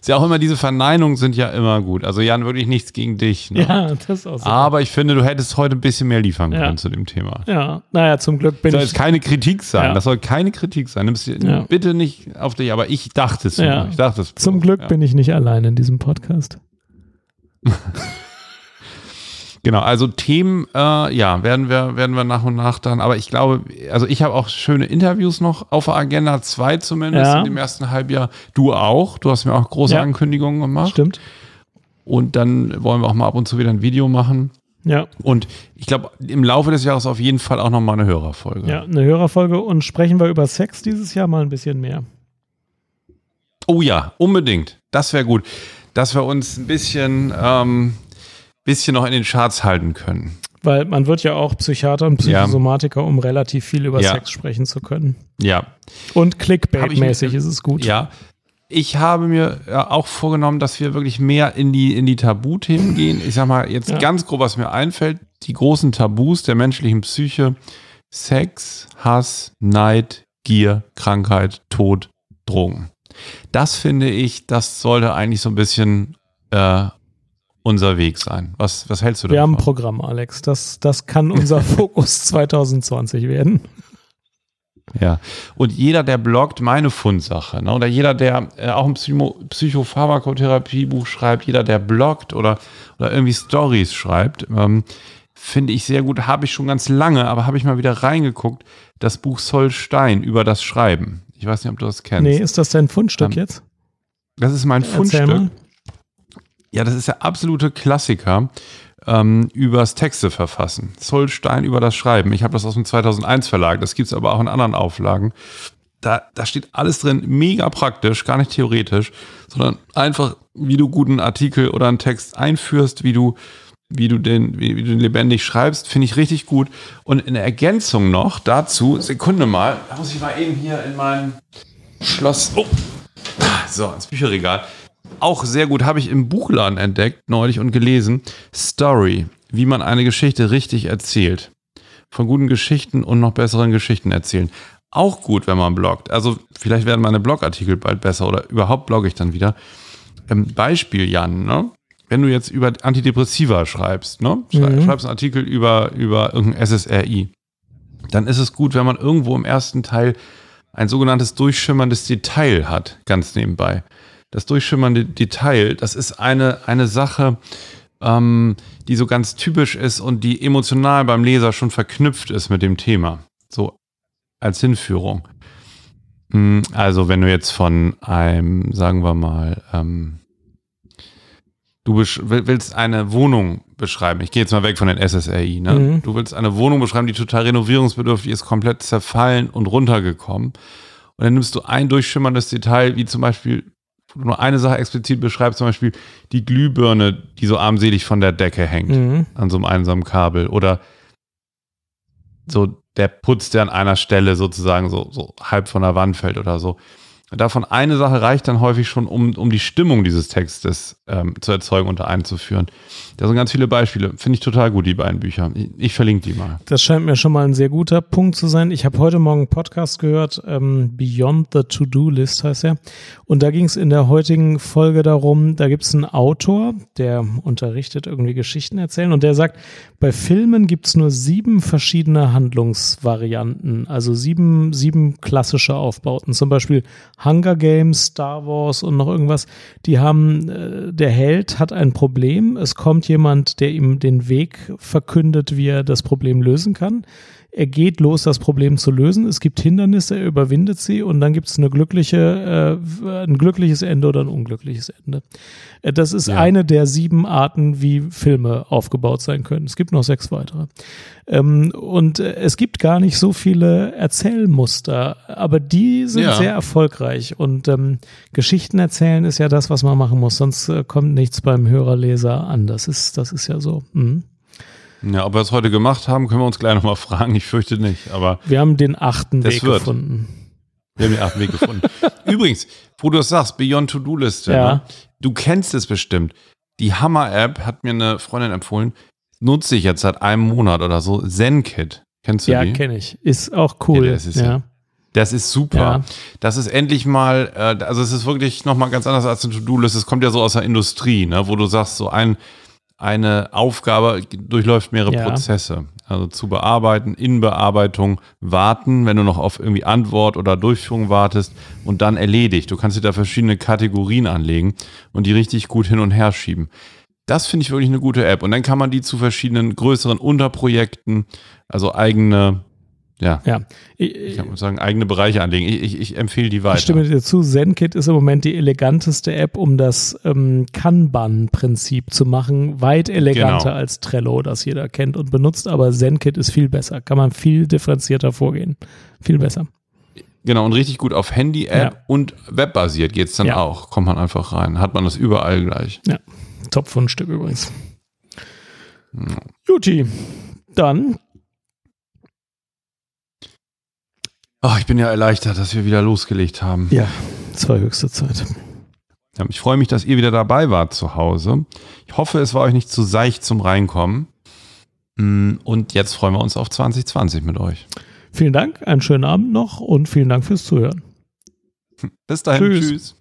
Ist ja auch immer, diese Verneinungen sind ja immer gut. Also Jan, wirklich nichts gegen dich. Ne? Ja, das ist auch so. Aber ich finde, du hättest heute ein bisschen mehr liefern Ja. können zu dem Thema. Ja, naja, zum Glück bin soll ich. jetzt keine Kritik sein. Ja. Das soll keine Kritik sein. Nimm's Ja. bitte nicht auf dich, aber ich dachte es. Ja. Ich dachte es. Zum. Glück ja. bin ich nicht allein in diesem Podcast. Genau, also Themen, äh, ja, werden wir, werden wir nach und nach dann, aber ich glaube, also ich habe auch schöne Interviews noch auf der Agenda, zwei zumindest Ja. in dem ersten Halbjahr. Du auch, du hast mir auch große Ja. Ankündigungen gemacht. Stimmt? Und dann wollen wir auch mal ab und zu wieder ein Video machen. Ja, Und ich glaube, im Laufe des Jahres auf jeden Fall auch noch mal eine Hörerfolge. ja, eine Hörerfolge und sprechen wir über Sex dieses Jahr mal ein bisschen mehr. Oh ja, unbedingt. Das wäre gut. Dass wir uns ein bisschen, ähm, bisschen noch in den Charts halten können. Weil man wird ja auch Psychiater und Ja. Psychosomatiker, um relativ viel über Ja. Sex sprechen zu können. Ja, Und Clickbait-mäßig ist es gut. Ja. Ich habe mir ja, auch vorgenommen, dass wir wirklich mehr in die, in die Tabuthemen gehen. Ich sag mal, jetzt Ja. ganz grob, was mir einfällt, die großen Tabus der menschlichen Psyche. Sex, Hass, Neid, Gier, Krankheit, Tod, Drogen. Das finde ich, das sollte eigentlich so ein bisschen äh, unser Weg sein. Was, was hältst du Wir haben ein davon? Programm, Alex. Das, das kann unser Fokus 2020 werden. Ja, und jeder, der bloggt, meine Fundsache, ne? oder jeder, der äh, auch ein Psycho Psychopharmakotherapie-Buch schreibt, jeder, der bloggt oder, oder irgendwie Stories schreibt, ähm, finde ich sehr gut. Habe ich schon ganz lange, aber habe ich mal wieder reingeguckt, das Buch Solstein über das Schreiben. Ich weiß nicht, ob du das kennst. Nee, ist das dein Fundstück ähm, jetzt? Das ist mein Fundstück. Ja, das ist der absolute Klassiker ähm, übers Texte verfassen. Zollstein über das Schreiben. Ich habe das aus dem 2001 Verlag, das gibt es aber auch in anderen Auflagen. Da, da steht alles drin, mega praktisch, gar nicht theoretisch, sondern einfach, wie du guten Artikel oder einen Text einführst, wie du, wie du den, wie, wie du den lebendig schreibst, finde ich richtig gut. Und in Ergänzung noch dazu, Sekunde mal, da muss ich mal eben hier in mein Schloss, oh, so, ins Bücherregal auch sehr gut, habe ich im Buchladen entdeckt neulich und gelesen. Story, wie man eine Geschichte richtig erzählt. Von guten Geschichten und noch besseren Geschichten erzählen. Auch gut, wenn man bloggt. Also vielleicht werden meine Blogartikel bald besser oder überhaupt blogge ich dann wieder. Ähm, Beispiel, Jan, ne? wenn du jetzt über Antidepressiva schreibst, ne? Mhm. schreibst einen Artikel über, über irgendein SSRI, dann ist es gut, wenn man irgendwo im ersten Teil ein sogenanntes durchschimmerndes Detail hat, ganz nebenbei das durchschimmernde Detail, das ist eine, eine Sache, ähm, die so ganz typisch ist und die emotional beim Leser schon verknüpft ist mit dem Thema. So als Hinführung. Hm, also, wenn du jetzt von einem, sagen wir mal, ähm, du willst eine Wohnung beschreiben. Ich gehe jetzt mal weg von den SSRI. Ne? Mhm. Du willst eine Wohnung beschreiben, die total renovierungsbedürftig ist, komplett zerfallen und runtergekommen. Und dann nimmst du ein durchschimmerndes Detail, wie zum Beispiel nur eine Sache explizit beschreibt, zum Beispiel die Glühbirne, die so armselig von der Decke hängt, mhm. an so einem einsamen Kabel. Oder so der Putz, der an einer Stelle sozusagen so, so halb von der Wand fällt oder so. Davon eine Sache reicht dann häufig schon, um, um die Stimmung dieses Textes ähm, zu erzeugen und einzuführen. Da sind ganz viele Beispiele. Finde ich total gut, die beiden Bücher. Ich, ich, verlinke die mal. Das scheint mir schon mal ein sehr guter Punkt zu sein. Ich habe heute Morgen einen Podcast gehört, ähm, Beyond the To-Do-List heißt er. Und da ging es in der heutigen Folge darum, da gibt es einen Autor, der unterrichtet irgendwie Geschichten erzählen und der sagt, bei Filmen gibt es nur sieben verschiedene Handlungsvarianten, also sieben, sieben klassische Aufbauten. Zum Beispiel Hunger Games, Star Wars und noch irgendwas. Die haben, äh, der Held hat ein Problem, es kommt jemand, der ihm den Weg verkündet, wie er das Problem lösen kann. Er geht los, das Problem zu lösen. Es gibt Hindernisse, er überwindet sie und dann gibt es eine glückliche, äh, ein glückliches Ende oder ein unglückliches Ende. Äh, das ist ja. eine der sieben Arten, wie Filme aufgebaut sein können. Es gibt noch sechs weitere. Ähm, und äh, es gibt gar nicht so viele Erzählmuster, aber die sind ja. sehr erfolgreich. Und ähm, Geschichten erzählen ist ja das, was man machen muss, sonst äh, kommt nichts beim Hörerleser an. Das ist, das ist ja so. Mhm. Ja, ob wir es heute gemacht haben, können wir uns gleich nochmal fragen. Ich fürchte nicht, aber. Wir haben den achten Weg wird. gefunden. Wir haben den achten Weg gefunden. Übrigens, wo du es sagst, Beyond To-Do-Liste. Ja. Ne? Du kennst es bestimmt. Die Hammer-App hat mir eine Freundin empfohlen, nutze ich jetzt seit einem Monat oder so. ZenKit. Kennst du ja, die? Ja, kenne ich. Ist auch cool. Ja, das ist, ja. das ist super. Das ist endlich mal, äh, also es ist wirklich nochmal ganz anders als eine To-Do-Liste. Es kommt ja so aus der Industrie, ne, wo du sagst, so ein eine Aufgabe durchläuft mehrere ja. Prozesse. Also zu bearbeiten, in Bearbeitung, warten, wenn du noch auf irgendwie Antwort oder Durchführung wartest und dann erledigt. Du kannst dir da verschiedene Kategorien anlegen und die richtig gut hin und her schieben. Das finde ich wirklich eine gute App. Und dann kann man die zu verschiedenen größeren Unterprojekten, also eigene ja. ja. Ich, ich kann sagen, eigene Bereiche anlegen. Ich, ich, ich empfehle die weiter. Ich stimme dir zu. ZenKit ist im Moment die eleganteste App, um das ähm, Kanban-Prinzip zu machen. Weit eleganter genau. als Trello, das jeder kennt und benutzt. Aber ZenKit ist viel besser. Kann man viel differenzierter vorgehen. Viel besser. Genau, und richtig gut auf Handy-App ja. und webbasiert geht es dann ja. auch. Kommt man einfach rein. Hat man das überall gleich. Ja, Top-Fundstück übrigens. Ja. Juti, dann Oh, ich bin ja erleichtert, dass wir wieder losgelegt haben. Ja, es war höchste Zeit. Ja, ich freue mich, dass ihr wieder dabei wart zu Hause. Ich hoffe, es war euch nicht zu seicht zum Reinkommen. Mm, und jetzt freuen wir uns auf 2020 mit euch. Vielen Dank, einen schönen Abend noch und vielen Dank fürs Zuhören. Bis dahin, tschüss. tschüss.